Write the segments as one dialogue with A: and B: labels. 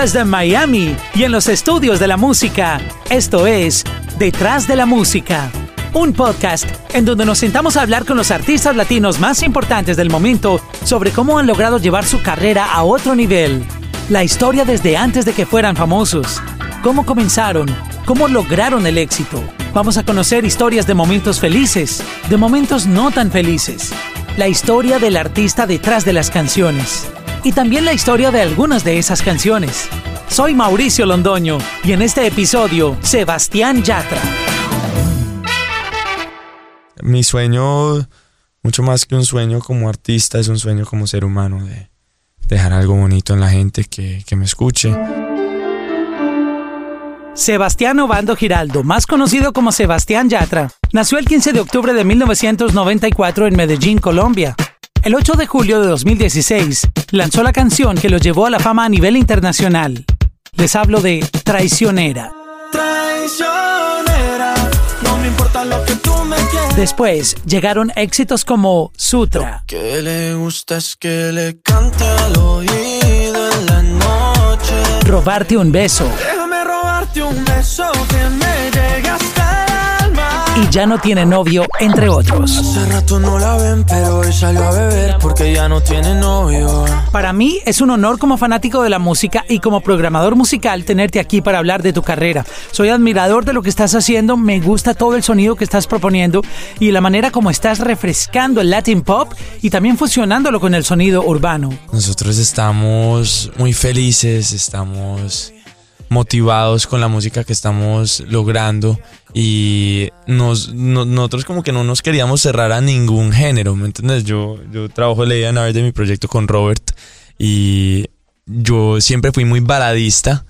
A: desde Miami y en los estudios de la música. Esto es Detrás de la Música, un podcast en donde nos sentamos a hablar con los artistas latinos más importantes del momento sobre cómo han logrado llevar su carrera a otro nivel. La historia desde antes de que fueran famosos, cómo comenzaron, cómo lograron el éxito. Vamos a conocer historias de momentos felices, de momentos no tan felices, la historia del artista detrás de las canciones y también la historia de algunas de esas canciones. Soy Mauricio Londoño y en este episodio, Sebastián Yatra.
B: Mi sueño, mucho más que un sueño como artista, es un sueño como ser humano de dejar algo bonito en la gente que, que me escuche.
A: Sebastián Obando Giraldo, más conocido como Sebastián Yatra, nació el 15 de octubre de 1994 en Medellín, Colombia. El 8 de julio de 2016 lanzó la canción que lo llevó a la fama a nivel internacional. Les hablo de Traicionera.
C: Traicionera, no me importa lo que tú me quieras.
A: Después llegaron éxitos como Sutra,
C: Que le gusta es que le cante al oído en la noche.
A: Robarte un beso
C: Déjame robarte un beso que me alma.
A: Y Ya no tiene novio, entre otros.
C: Hace rato no la ven, pero hoy salió a beber porque ya no tiene novio.
A: Para mí es un honor como fanático de la música y como programador musical tenerte aquí para hablar de tu carrera. Soy admirador de lo que estás haciendo, me gusta todo el sonido que estás proponiendo y la manera como estás refrescando el Latin Pop y también fusionándolo con el sonido urbano.
B: Nosotros estamos muy felices, estamos motivados con la música que estamos logrando y nos, no- nosotros como que no nos queríamos cerrar a ningún género, ¿me entiendes? Yo, yo trabajo el A de mi proyecto con Robert y yo siempre fui muy baladista.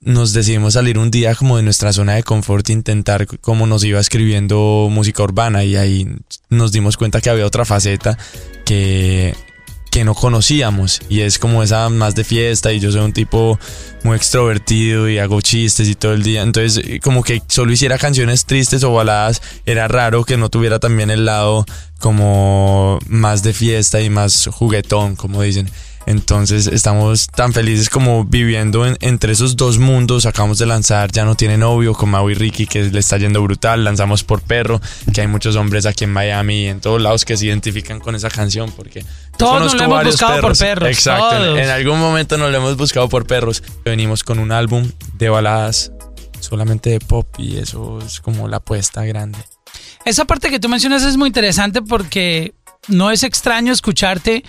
B: Nos decidimos salir un día como de nuestra zona de confort e intentar cómo nos iba escribiendo música urbana y ahí nos dimos cuenta que había otra faceta que, que no conocíamos. Y es como esa más de fiesta y yo soy un tipo muy extrovertido y hago chistes y todo el día. Entonces eh, como que solo hiciera canciones tristes o baladas era raro que no tuviera también el lado como más de fiesta y más juguetón como dicen entonces estamos tan felices como viviendo en- entre esos dos mundos. Acabamos de lanzar Ya no tiene novio con Mau y Ricky que le está yendo brutal. Lanzamos por perro, que hay muchos hombres aquí en Miami y en todos lados que se identifican con esa canción porque
A: Todos nos lo hemos buscado por perros,
B: Exacto. En, algún momento nos lo hemos buscado por perros. Venimos con un álbum de baladas solamente de pop y eso es como la apuesta grande.
D: Esa parte que tú mencionas es muy interesante porque no es extraño escucharte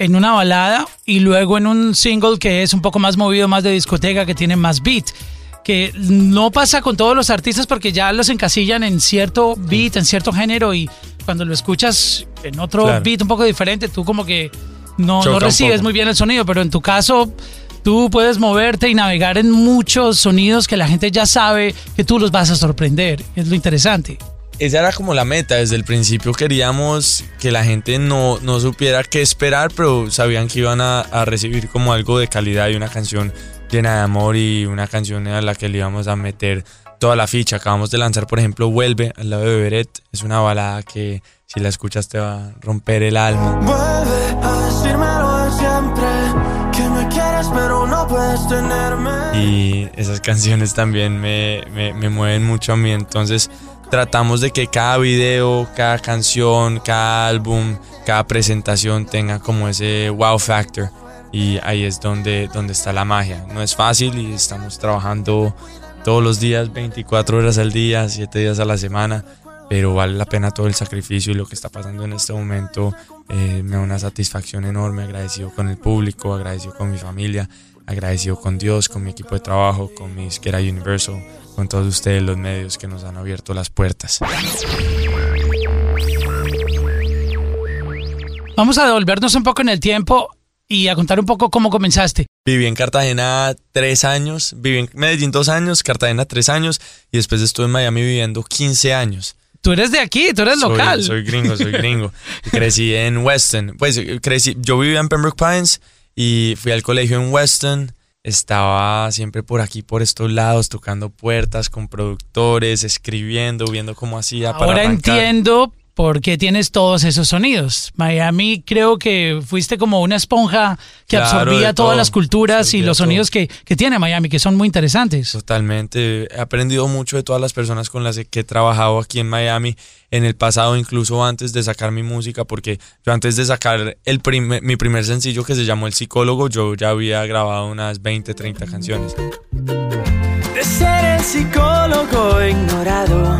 D: en una balada y luego en un single que es un poco más movido, más de discoteca, que tiene más beat. Que no pasa con todos los artistas porque ya los encasillan en cierto beat, en cierto género y cuando lo escuchas en otro
B: Claro.
D: beat un poco diferente, tú como que no, no recibes muy bien el sonido, pero en tu caso tú puedes moverte y navegar en muchos sonidos que la gente ya sabe que tú los vas a sorprender. Es lo interesante.
B: Esa era como la meta. Desde el principio queríamos que la gente no, no supiera qué esperar, pero sabían que iban a, a recibir como algo de calidad y una canción llena de amor y una canción a la que le íbamos a meter toda la ficha. Acabamos de lanzar, por ejemplo, Vuelve al lado de Beret. Es una balada que si la escuchas te va a romper el alma.
C: Vuelve a decírmelo de siempre. Que me quieres, pero no puedes tenerme.
B: y esas canciones también me, me- me mueven mucho a mí. Entonces tratamos de que cada video, cada canción, cada álbum, cada presentación tenga como ese wow factor. Y ahí es donde, donde está la magia. No es fácil y estamos trabajando todos los días, 24 horas al día, 7 días a la semana. Pero vale la pena todo el sacrificio y lo que está pasando en este momento eh, me da una satisfacción enorme, agradecido con el público, agradecido con mi familia, agradecido con Dios, con mi equipo de trabajo, con mi Isquera Universal, con todos ustedes los medios que nos han abierto las puertas.
D: Vamos a devolvernos un poco en el tiempo y a contar un poco cómo comenzaste.
B: Viví en Cartagena tres años, viví en Medellín dos años, Cartagena tres años y después estuve en Miami viviendo 15 años.
D: Tú eres de aquí, tú eres
B: Soy-
D: local.
B: Soy, gringo, soy gringo. Crecí en Weston. Pues crecí, yo vivía en Pembroke Pines y fui al colegio en Weston. Estaba siempre por aquí, por estos lados, tocando puertas con productores, escribiendo, viendo cómo hacía para
D: Ahora
B: arrancar.
D: entiendo porque tienes todos esos sonidos. Miami creo que fuiste como una esponja que
B: Claro,
D: absorbía todas
B: todo,
D: las culturas y los sonidos que, que tiene Miami, que son muy interesantes.
B: Totalmente. He aprendido mucho de todas las personas con las que he trabajado aquí en Miami, en el pasado, incluso antes de sacar mi música, porque yo antes de sacar el primer- mi primer sencillo que se llamó El Psicólogo, yo ya había grabado unas 20, 30 canciones.
C: De ser el psicólogo ignorado.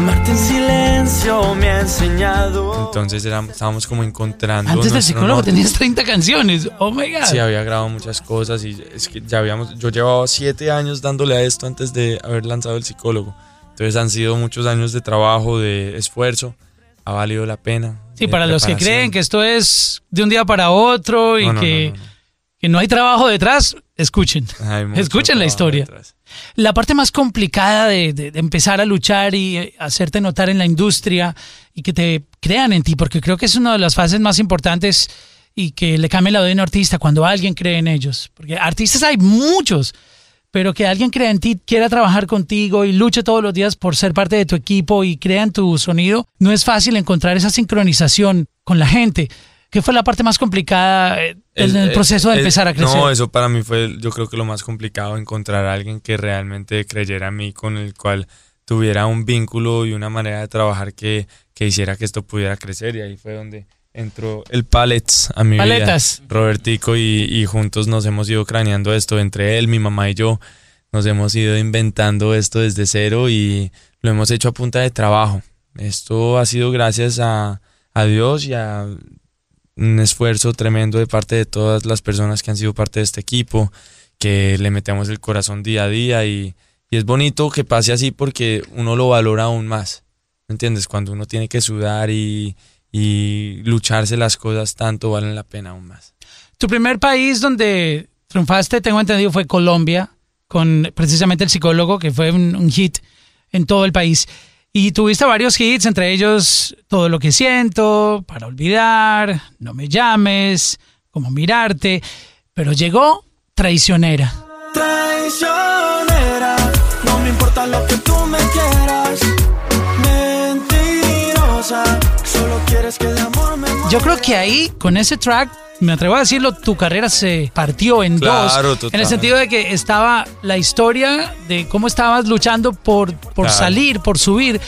C: Amarte en silencio me ha enseñado.
B: Entonces éramos- estábamos como encontrando.
D: Antes del
B: nuestro
D: psicólogo
B: norte.
D: tenías 30 canciones. Oh my God.
B: Sí, había grabado muchas cosas y es que ya habíamos, yo llevaba siete años dándole a esto antes de haber lanzado el psicólogo. Entonces han sido muchos años de trabajo, de esfuerzo, ha valido la pena.
D: Sí,
B: de
D: para los que creen que esto es de un día para otro y
B: No, no,
D: que,
B: no, no, no.
D: Que no hay trabajo detrás, escuchen. Escuchen la historia.
B: detrás.
D: La parte más complicada de, de- de empezar a luchar y eh, hacerte notar en la industria y que te crean en ti, porque creo que es una de las fases más importantes y que le cambia la vida a un artista cuando alguien cree en ellos. Porque artistas hay muchos, pero que alguien crea en ti, quiera trabajar contigo y luche todos los días por ser parte de tu equipo y crea en tu sonido, no es fácil encontrar esa sincronización con la gente. ¿Qué fue la parte más complicada eh, en el,
B: eh,
D: proceso de empezar a crecer?
B: No, eso para mí fue, yo creo que lo más complicado, encontrar a alguien que realmente creyera en mí, con el cual tuviera un vínculo y una manera de trabajar que, que hiciera que esto pudiera crecer. Y ahí fue donde entró el Pallets a mi
D: Paletas.
B: vida. Robertico y, y juntos nos hemos ido craneando esto, entre él, mi mamá y yo. Nos hemos ido inventando esto desde cero y lo hemos hecho a punta de trabajo. Esto ha sido gracias a, a Dios y a un esfuerzo tremendo de parte de todas las personas que han sido parte de este equipo, que le metemos el corazón día a día y, y es bonito que pase así porque uno lo valora aún más. ¿Me entiendes? Cuando uno tiene que sudar y, y lucharse las cosas tanto valen la pena aún más.
D: Tu primer país donde triunfaste, tengo entendido, fue Colombia, con precisamente el psicólogo, que fue un, un hit en todo el país. Y tuviste varios hits, entre ellos Todo lo que siento, Para olvidar, No me llames, Como mirarte. Pero llegó Traicionera.
C: Traicionera, no me importa lo que tú me quieras. Mentirosa, solo quieres que de amor me muera.
D: Yo creo que ahí, con ese track, me atrevo a decirlo, tu carrera se partió en
B: Claro,
D: dos.
B: total.
D: En el sentido de que estaba la historia de cómo estabas luchando por, por
B: Claro.
D: salir, por subir.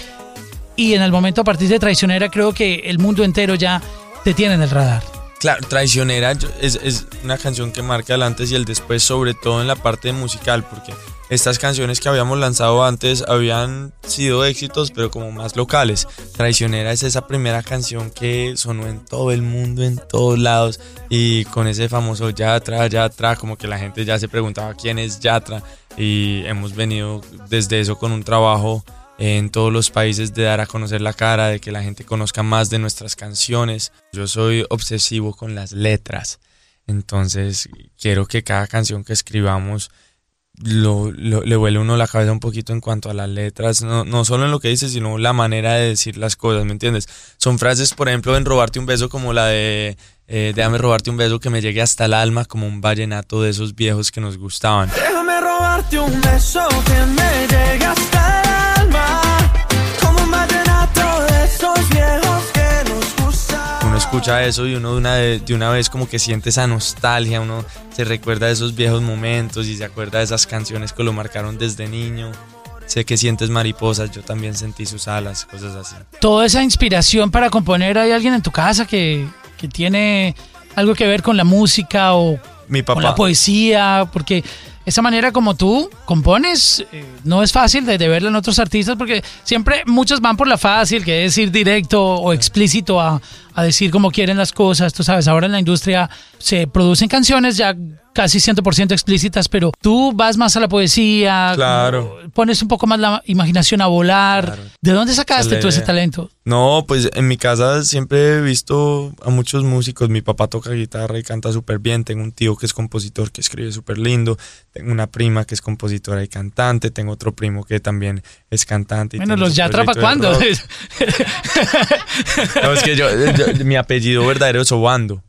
D: Y en el momento a partir de Traicionera, creo que el mundo entero ya te tiene en el radar.
B: Claro, Traicionera es una canción que marca el antes y el después, sobre todo en la parte musical, porque estas canciones que habíamos lanzado antes habían sido éxitos, pero como más locales. Traicionera es esa primera canción que sonó en todo el mundo, en todos lados, y con ese famoso Yatra, Yatra, como que la gente ya se preguntaba quién es Yatra, y hemos venido desde eso con un trabajo en todos los países de dar a conocer la cara, de que la gente conozca más de nuestras canciones. Yo soy obsesivo con las letras, entonces quiero que cada canción que escribamos lo, le vuele uno la cabeza un poquito en cuanto a las letras, no, no solo en lo que dice, sino la manera de decir las cosas, ¿me entiendes? Son frases, por ejemplo, en Robarte un beso como la de eh, Déjame robarte un beso que me llegue hasta el alma, como un vallenato de esos viejos que nos gustaban.
C: Déjame robarte un beso que me llegue hasta el alma. Como un vallenato de esos viejos que nos gustan.
B: Uno escucha eso y uno de una, de, de una vez como que siente esa nostalgia, uno se recuerda de esos viejos momentos y se acuerda de esas canciones que lo marcaron desde niño. Sé que sientes mariposas, yo también sentí sus alas, cosas así.
D: Toda esa inspiración para componer, ¿hay alguien en tu casa que, que tiene algo que ver con la música o
B: Mi
D: con la
B: papá,
D: poesía? Porque esa manera como tú compones eh, no es fácil de, de verla en otros artistas porque siempre muchos van por la fácil, que es ir directo o explícito a, a decir cómo quieren las cosas. Tú sabes, ahora en la industria se producen canciones ya casi 100% explícitas, pero tú vas más a la poesía,
B: Claro.
D: pones un poco más la imaginación a volar.
B: Claro.
D: ¿De dónde sacaste tú ese talento?
B: No, pues en mi casa siempre he visto a muchos músicos. Mi papá toca guitarra y canta súper bien. Tengo un tío que es compositor que escribe súper lindo. Tengo una prima que es compositora y cantante. Tengo otro primo que también es cantante. y
D: Bueno, los
B: proyecto de
D: cuándo?
B: No, es que yo, yo- mi apellido verdadero es Obando.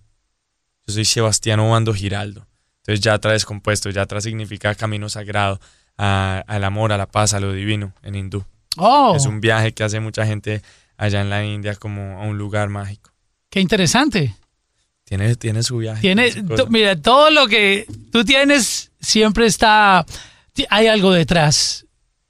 B: Yo soy Sebastián Obando Giraldo. Entonces Yatra descompuesto. Yatra significa camino sagrado a- al amor, a la paz, a lo divino en hindú.
D: Oh,
B: Es un viaje que hace mucha gente allá en la India como a un lugar mágico.
D: qué interesante.
B: Tiene, tiene su viaje.
D: Tiene, mira, todo lo que tú tienes siempre está, hay algo detrás.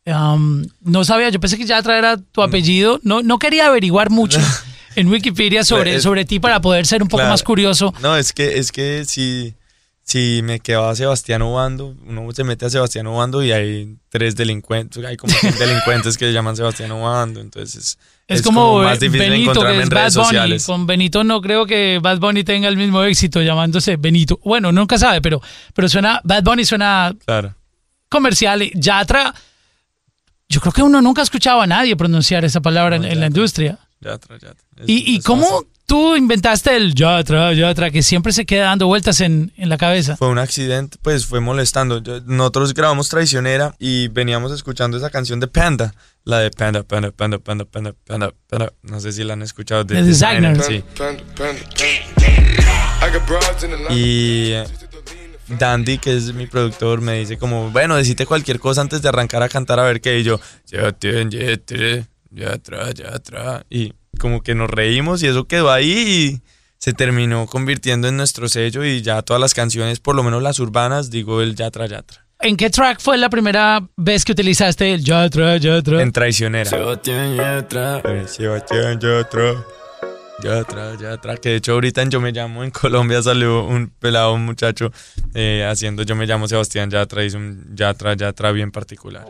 D: Um, no sabía, yo pensé que Yatra era tu
B: Mm.
D: apellido. No, no quería averiguar mucho en Wikipedia sobre,
B: Es-
D: sobre ti para poder ser un poco
B: Claro.
D: más curioso.
B: No, es que, es que si, si me quedaba Sebastián Obando, uno se mete a Sebastián Obando y hay tres delincuentes, hay como 100 delincuentes que se llaman Sebastián Obando, entonces
D: Es, como,
B: más
D: eh,
B: difícil
D: Benito, que es
B: en
D: Bad
B: redes
D: Bunny.
B: sociales.
D: Con Benito no creo que Bad Bunny tenga el mismo éxito llamándose Benito. Bueno, nunca sabe, pero, pero suena, Bad Bunny suena
B: Claro.
D: comercial. Yatra, yo creo que uno nunca ha escuchado a nadie pronunciar esa palabra en,
B: No,
D: en la industria.
B: Yatra, Yatra. Es-
D: ¿Y, y
B: es
D: cómo
B: fácil.
D: tú inventaste el Yatra, Yatra, que siempre se queda dando vueltas en, en la cabeza?
B: Fue un accidente, pues fue molestando. Yo- nosotros grabamos Traicionera y veníamos escuchando esa canción de Panda, la de Panda, Panda, Panda, Panda, Panda, Panda, Panda. No sé si la han escuchado.
D: The Designer.
B: Sí.
E: Panda, panda, panda. I got broads in the line.
B: Y eh, Dandy, que es mi productor, me dice como, bueno, decite cualquier cosa antes de arrancar a cantar a ver qué. Y yo, Yatra, Yatra, Yatra, Yatra. Y como que nos reímos y eso quedó ahí y se terminó convirtiendo en nuestro sello y ya todas las canciones, por lo menos las urbanas, digo el Yatra, Yatra.
D: ¿En qué track fue la primera vez que utilizaste el Yatra, Yatra?
B: En Traicionera.
E: Sebastián Yatra.
B: Eh, Sebastián Yatra. Yatra, Yatra. Que de hecho ahorita en Yo Me Llamo en Colombia salió un pelado, un muchacho eh, haciendo Yo Me Llamo Sebastián Yatra. Hizo un Yatra, Yatra bien particular.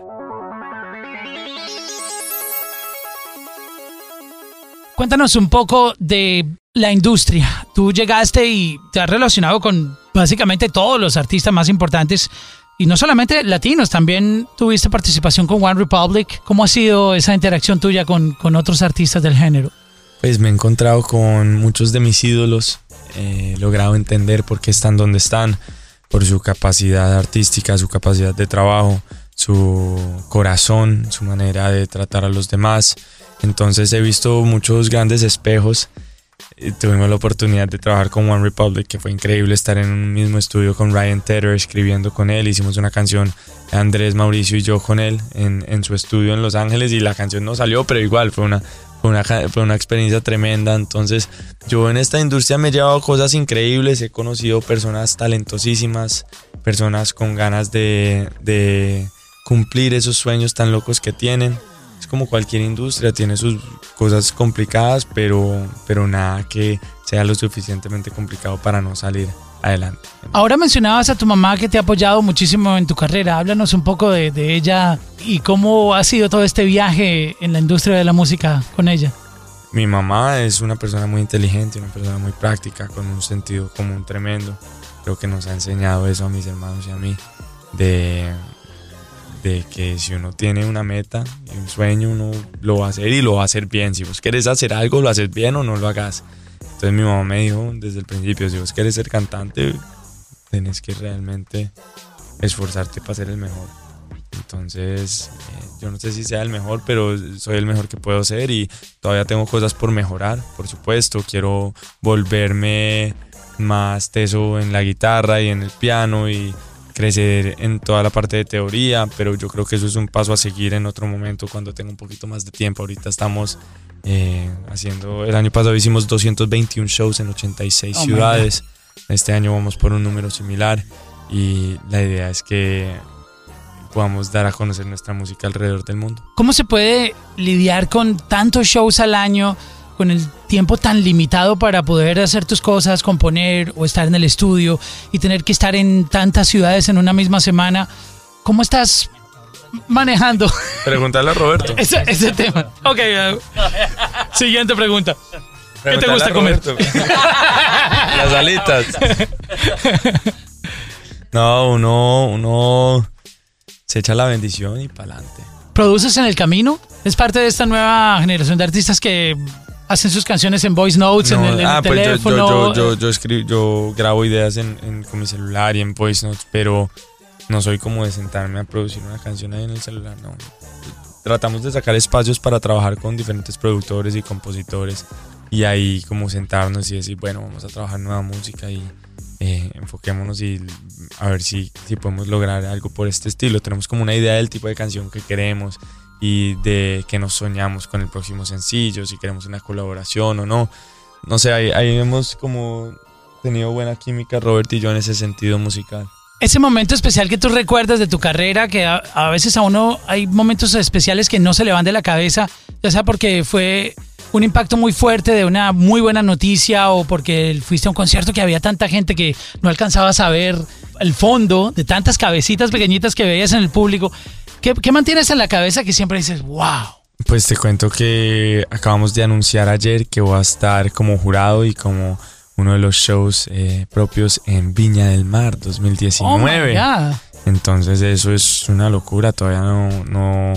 D: Cuéntanos un poco de la industria. Tú llegaste y te has relacionado con básicamente todos los artistas más importantes y no solamente latinos, también tuviste participación con One Republic. ¿Cómo ha sido esa interacción tuya con, con otros artistas del género?
B: Pues me he encontrado con muchos de mis ídolos. He logrado entender por qué están donde están. Por su capacidad artística, su capacidad de trabajo, su corazón, su manera de tratar a los demás. Entonces he visto muchos grandes espejos. Eh, Tuvimos la oportunidad de trabajar con One Republic, que fue increíble estar en un mismo estudio con Ryan Tedder, escribiendo con él. Hicimos una canción, Andrés, Mauricio y yo con él, en, su estudio en Los Ángeles. Y la canción no salió, pero igual fue una, una, fue una experiencia tremenda. Entonces, yo en esta industria me he llevado cosas increíbles. He conocido personas talentosísimas, personas con ganas de cumplir esos sueños tan locos que tienen. Es como cualquier industria, tiene sus cosas complicadas, pero, pero nada que sea lo suficientemente complicado para no salir adelante.
D: Ahora mencionabas a tu mamá que te ha apoyado muchísimo en tu carrera. Háblanos un poco de, de ella y cómo ha sido todo este viaje en la industria de la música con ella.
B: Mi mamá es una persona muy inteligente, una persona muy práctica, con un sentido común tremendo. Creo que nos ha enseñado eso a mis hermanos y a mí, de, de que si uno tiene una meta un sueño, uno lo va a hacer y lo va a hacer bien. Si vos querés hacer algo, lo haces bien o no lo hagas. Entonces mi mamá me dijo desde el principio, si vos querés ser cantante, tenés que realmente esforzarte para ser el mejor. Entonces, eh, yo no sé si sea el mejor, pero soy el mejor que puedo ser y todavía tengo cosas por mejorar, por supuesto. Quiero volverme más teso en la guitarra y en el piano y crecer en toda la parte de teoría, pero yo creo que eso es un paso a seguir en otro momento cuando tenga un poquito más de tiempo. Ahorita estamos eh, haciendo, el año pasado hicimos 221 shows en 86
D: Oh,
B: ciudades. Este año vamos por un número similar y la idea es que podamos dar a conocer nuestra música alrededor del mundo.
D: ¿Cómo se puede lidiar con tantos shows al año, con el tiempo tan limitado para poder hacer tus cosas, componer o estar en el estudio y tener que estar en tantas ciudades en una misma semana? ¿Cómo estás manejando
B: Pregúntale a Roberto.
D: ese, ese tema? Ok, eh, siguiente pregunta. ¿Qué te gusta comer?
B: Las alitas. No, uno, uno se echa la bendición y para adelante.
D: ¿Produces en el camino? ¿Es parte de esta nueva generación de artistas que hacen sus canciones en voice notes, en el, en el
B: ah, pues yo,
D: teléfono?
B: yo, yo, yo, yo escribo, yo grabo ideas en, en- con mi celular y en voice notes, pero no soy como de sentarme a producir una canción ahí en el celular, no. Tratamos de sacar espacios para trabajar con diferentes productores y compositores y ahí como sentarnos y decir, bueno, vamos a trabajar nueva música y eh, enfoquémonos y a ver si, si podemos lograr algo por este estilo. Tenemos como una idea del tipo de canción que queremos y de que nos soñamos con el próximo sencillo, si queremos una colaboración o no. No sé, ahí, ahí hemos como tenido buena química Robert y yo en ese sentido musical.
D: Ese momento especial que tú recuerdas de tu carrera, que a, a veces a uno hay momentos especiales que no se le van de la cabeza, ya sea porque fue un impacto muy fuerte de una muy buena noticia o porque fuiste a un concierto que había tanta gente que no alcanzabas a ver el fondo de tantas cabecitas pequeñitas que veías en el público. ¿Qué, qué mantienes en la cabeza que siempre dices, wow?
B: Pues te cuento que acabamos de anunciar ayer que voy a estar como jurado y como uno de los shows eh, propios en Viña del Mar
D: Oh my
B: 2019.
D: God.
B: Entonces eso es una locura, todavía no, no,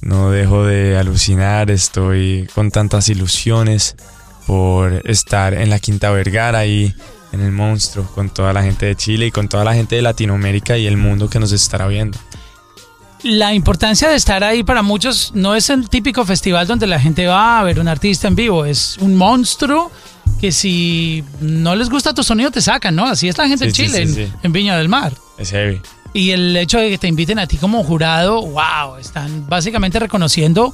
B: no dejo de alucinar, estoy con tantas ilusiones por estar en la Quinta Vergara ahí en el monstruo, con toda la gente de Chile y con toda la gente de Latinoamérica y el mundo que nos estará viendo.
D: La importancia de estar ahí para muchos no es el típico festival donde la gente va a ver un artista en vivo, es un monstruo que si no les gusta tu sonido te sacan, ¿no? Así es la gente
B: Sí,
D: en Chile,
B: sí,
D: en-
B: sí.
D: en Viña del Mar.
B: Es heavy.
D: Y el hecho de que te inviten a ti como jurado, wow, están básicamente reconociendo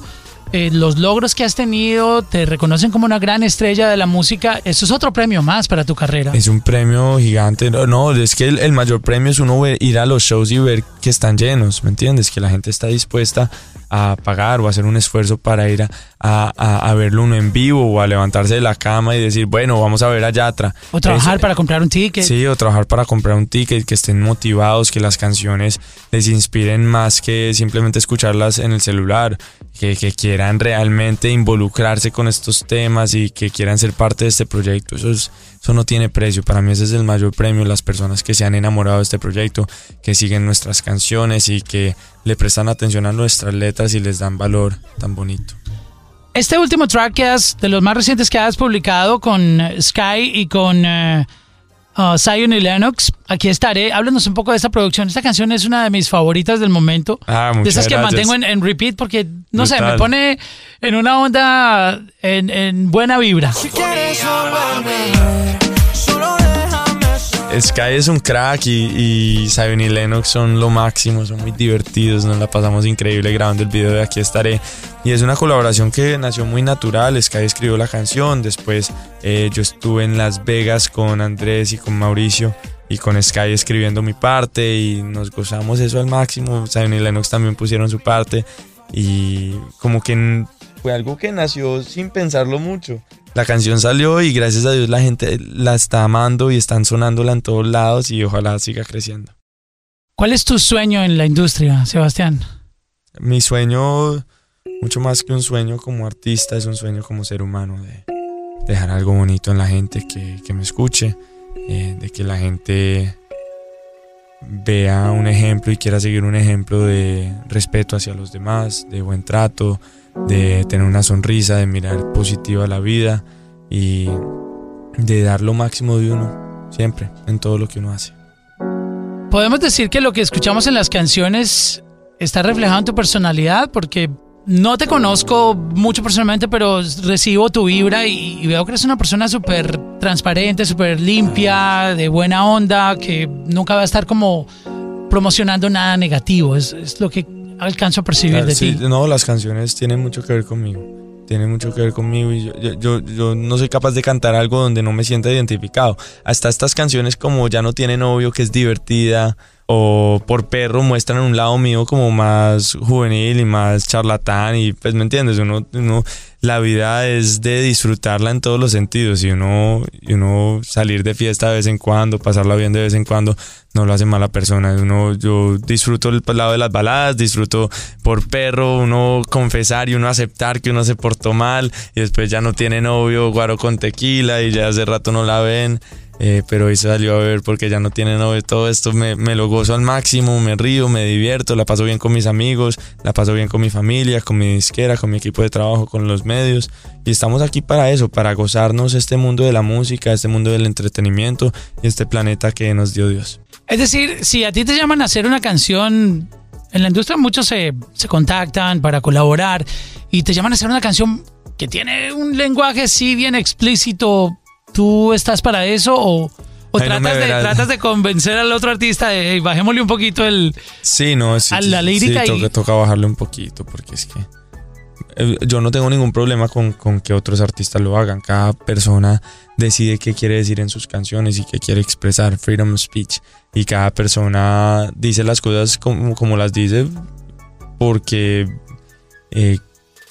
D: eh, los logros que has tenido, te reconocen como una gran estrella de la música. Eso es otro premio más para tu carrera.
B: Es un premio gigante. No, no, es que el, el mayor premio es uno ver- ir a los shows y ver que están llenos, ¿me entiendes? Que la gente está dispuesta a pagar o a hacer un esfuerzo para ir a, a- verlo uno en vivo o a levantarse de la cama y decir, bueno, vamos a ver a Yatra.
D: O trabajar
B: Es-
D: para comprar un ticket.
B: Sí, o trabajar para comprar un ticket, que estén motivados, que las canciones les inspiren más que simplemente escucharlas en el celular, que, que quieran realmente involucrarse con estos temas y que quieran ser parte de este proyecto. Eso, es- eso no tiene precio. Para mí ese es el mayor premio, las personas que se han enamorado de este proyecto, que siguen nuestras canciones y que le prestan atención a nuestras letras y les dan valor tan bonito.
D: Este último track que has, de los más recientes que has publicado con Sky y con eh, uh, Zion y Lennox, aquí estaré. Háblanos un poco de esta producción. Esta canción es una de mis favoritas del momento.
B: Ah,
D: de esas que
B: gracias.
D: mantengo en, en repeat porque, no sé, me pone en una onda, en, en buena vibra.
C: Si quieres volverme
B: Sky es un crack y, y y Lennox son lo máximo, son muy divertidos, nos la pasamos increíble grabando el video de Aquí estaré. Y es una colaboración que nació muy natural, Sky escribió la canción, después eh, yo estuve en Las Vegas con Andrés y con Mauricio y con Sky escribiendo mi parte y nos gozamos eso al máximo, Zion y Lennox también pusieron su parte y como que fue algo que nació sin pensarlo mucho. La canción salió y gracias a Dios la gente la está amando y están sonándola en todos lados y ojalá siga creciendo.
D: ¿Cuál es tu sueño en la industria, Sebastián?
B: Mi sueño, mucho más que un sueño como artista, es un sueño como ser humano, de dejar algo bonito en la gente que, que me escuche, eh, de que la gente vea un ejemplo y quiera seguir un ejemplo de respeto hacia los demás, de buen trato, de tener una sonrisa, de mirar positiva la vida y de dar lo máximo de uno, siempre, en todo lo que uno hace.
D: Podemos decir que lo que escuchamos en las canciones está reflejado en tu personalidad porque no te conozco mucho personalmente, pero recibo tu vibra y, y veo que eres una persona súper transparente, súper limpia, de buena onda, que nunca va a estar como promocionando nada negativo. Es, es lo que alcanzo a percibir de
B: sí,
D: ti.
B: No, las canciones tienen mucho que ver conmigo. Tienen mucho que ver conmigo y yo, yo, yo, yo no soy capaz de cantar algo donde no me sienta identificado. Hasta estas canciones como Ya no tiene novio, que es divertida, o Por perro muestran un lado mío como más juvenil y más charlatán y pues me entiendes, uno, la vida es de disfrutarla en todos los sentidos y uno, y uno salir de fiesta de vez en cuando, pasarla bien de vez en cuando, no lo hace mala persona. Uno, yo disfruto el lado de las baladas, disfruto por perro, uno confesar y uno aceptar que uno se portó mal y después ya no tiene novio, guaro con tequila y ya hace rato no la ven. Eh, pero hoy salió a ver porque ya no tiene novio. Todo esto me, lo gozo al máximo, me río, me divierto, la paso bien con mis amigos, la paso bien con mi familia, con mi disquera, con mi equipo de trabajo, con los medios. Y estamos aquí para eso, para gozarnos este mundo de la música, este mundo del entretenimiento y este planeta que nos dio Dios.
D: Es decir, si a ti te llaman a hacer una canción, en la industria muchos se, se contactan para colaborar y te llaman a hacer una canción que tiene un lenguaje sí bien explícito, ¿tú estás para eso o, tratas, de,
B: verás.
D: tratas de convencer al otro artista de, "Hey, bajémosle un poquito el...
B: Sí, no, sí.
D: A la lírica
B: sí,
D: y-
B: toca, toca bajarle un poquito porque es que eh, yo no tengo ningún problema con, con que otros artistas lo hagan. Cada persona decide qué quiere decir en sus canciones y qué quiere expresar, freedom of speech. Y cada persona dice las cosas como, como las dice porque eh,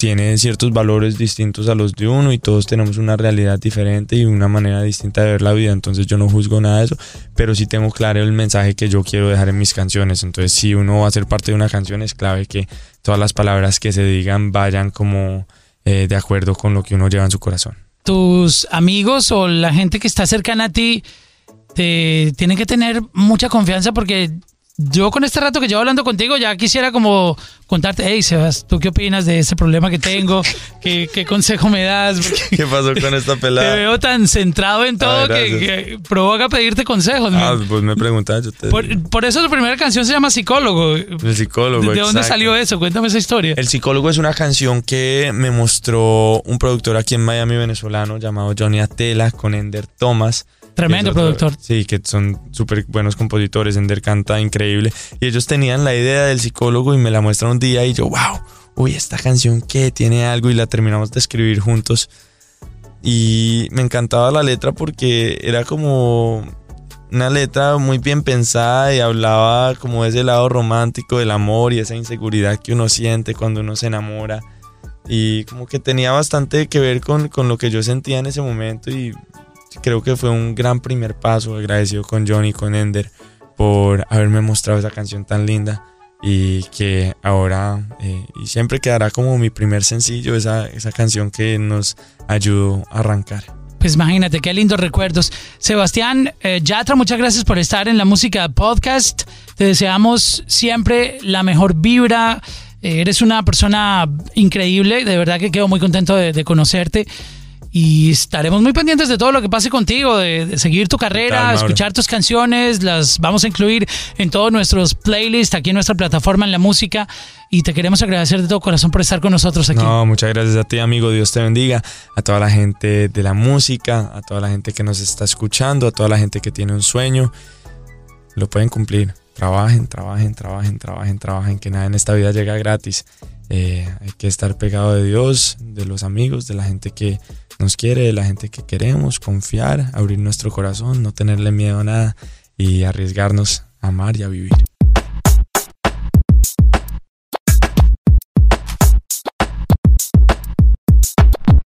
B: tiene ciertos valores distintos a los de uno y todos tenemos una realidad diferente y una manera distinta de ver la vida. Entonces yo no juzgo nada de eso, pero sí tengo claro el mensaje que yo quiero dejar en mis canciones. Entonces si uno va a ser parte de una canción es clave que todas las palabras que se digan vayan como eh, de acuerdo con lo que uno lleva en su corazón.
D: tus amigos o la gente que está cercana a ti te tienen que tener mucha confianza porque yo con este rato que llevo hablando contigo ya quisiera como contarte, hey Sebas, ¿tú qué opinas de ese problema que tengo? ¿Qué, qué consejo me das? Porque
B: ¿Qué pasó con esta
D: te
B: pelada?
D: veo tan centrado en todo
B: Ah,
D: que,
B: gracias.
D: que provoca pedirte consejos.
B: Ah,
D: man.
B: pues me preguntas, yo te
D: por, por eso tu primera canción se llama Psicólogo. ¿De,
B: El psicólogo.
D: de dónde salió eso? Cuéntame esa historia.
B: El psicólogo es una canción que me mostró un productor aquí en Miami venezolano llamado Johnny Atela con Ender Thomas.
D: Tremendo
B: otro-
D: productor.
B: Sí, que son súper buenos compositores. Ender canta increíble. Y ellos tenían la idea del psicólogo y me la muestran un día y yo, wow, uy, esta canción que tiene algo y la terminamos de escribir juntos. Y me encantaba la letra porque era como una letra muy bien pensada y hablaba como de ese lado romántico del amor y esa inseguridad que uno siente cuando uno se enamora. Y como que tenía bastante que ver con, con lo que yo sentía en ese momento y creo que fue un gran primer paso, agradecido con Johnny con Ender por haberme mostrado esa canción tan linda y que ahora eh, y siempre quedará como mi primer sencillo, esa, esa canción que nos ayudó a arrancar.
D: Pues imagínate, qué lindos recuerdos. Sebastián eh, Yatra, muchas gracias por estar en la música podcast. Te deseamos siempre la mejor vibra. Eh, eres una persona increíble, de verdad que quedo muy contento de, de conocerte. Y estaremos muy pendientes de todo lo que pase contigo, de, de seguir tu carrera, escuchar tus canciones, las vamos a incluir en todos nuestros playlists aquí en nuestra plataforma en la música. Y te queremos agradecer de todo corazón por estar con nosotros aquí.
B: No, muchas gracias a ti, amigo. Dios te bendiga. A toda la gente de la música, a toda la gente que nos está escuchando, a toda la gente que tiene un sueño. Lo pueden cumplir. Trabajen, trabajen, trabajen, trabajen, trabajen, que nada en esta vida llega gratis. Eh, hay que estar pegado de Dios, de los amigos, de la gente que nos quiere, la gente que queremos, confiar, abrir nuestro corazón, no tenerle miedo a nada y arriesgarnos a amar y a vivir.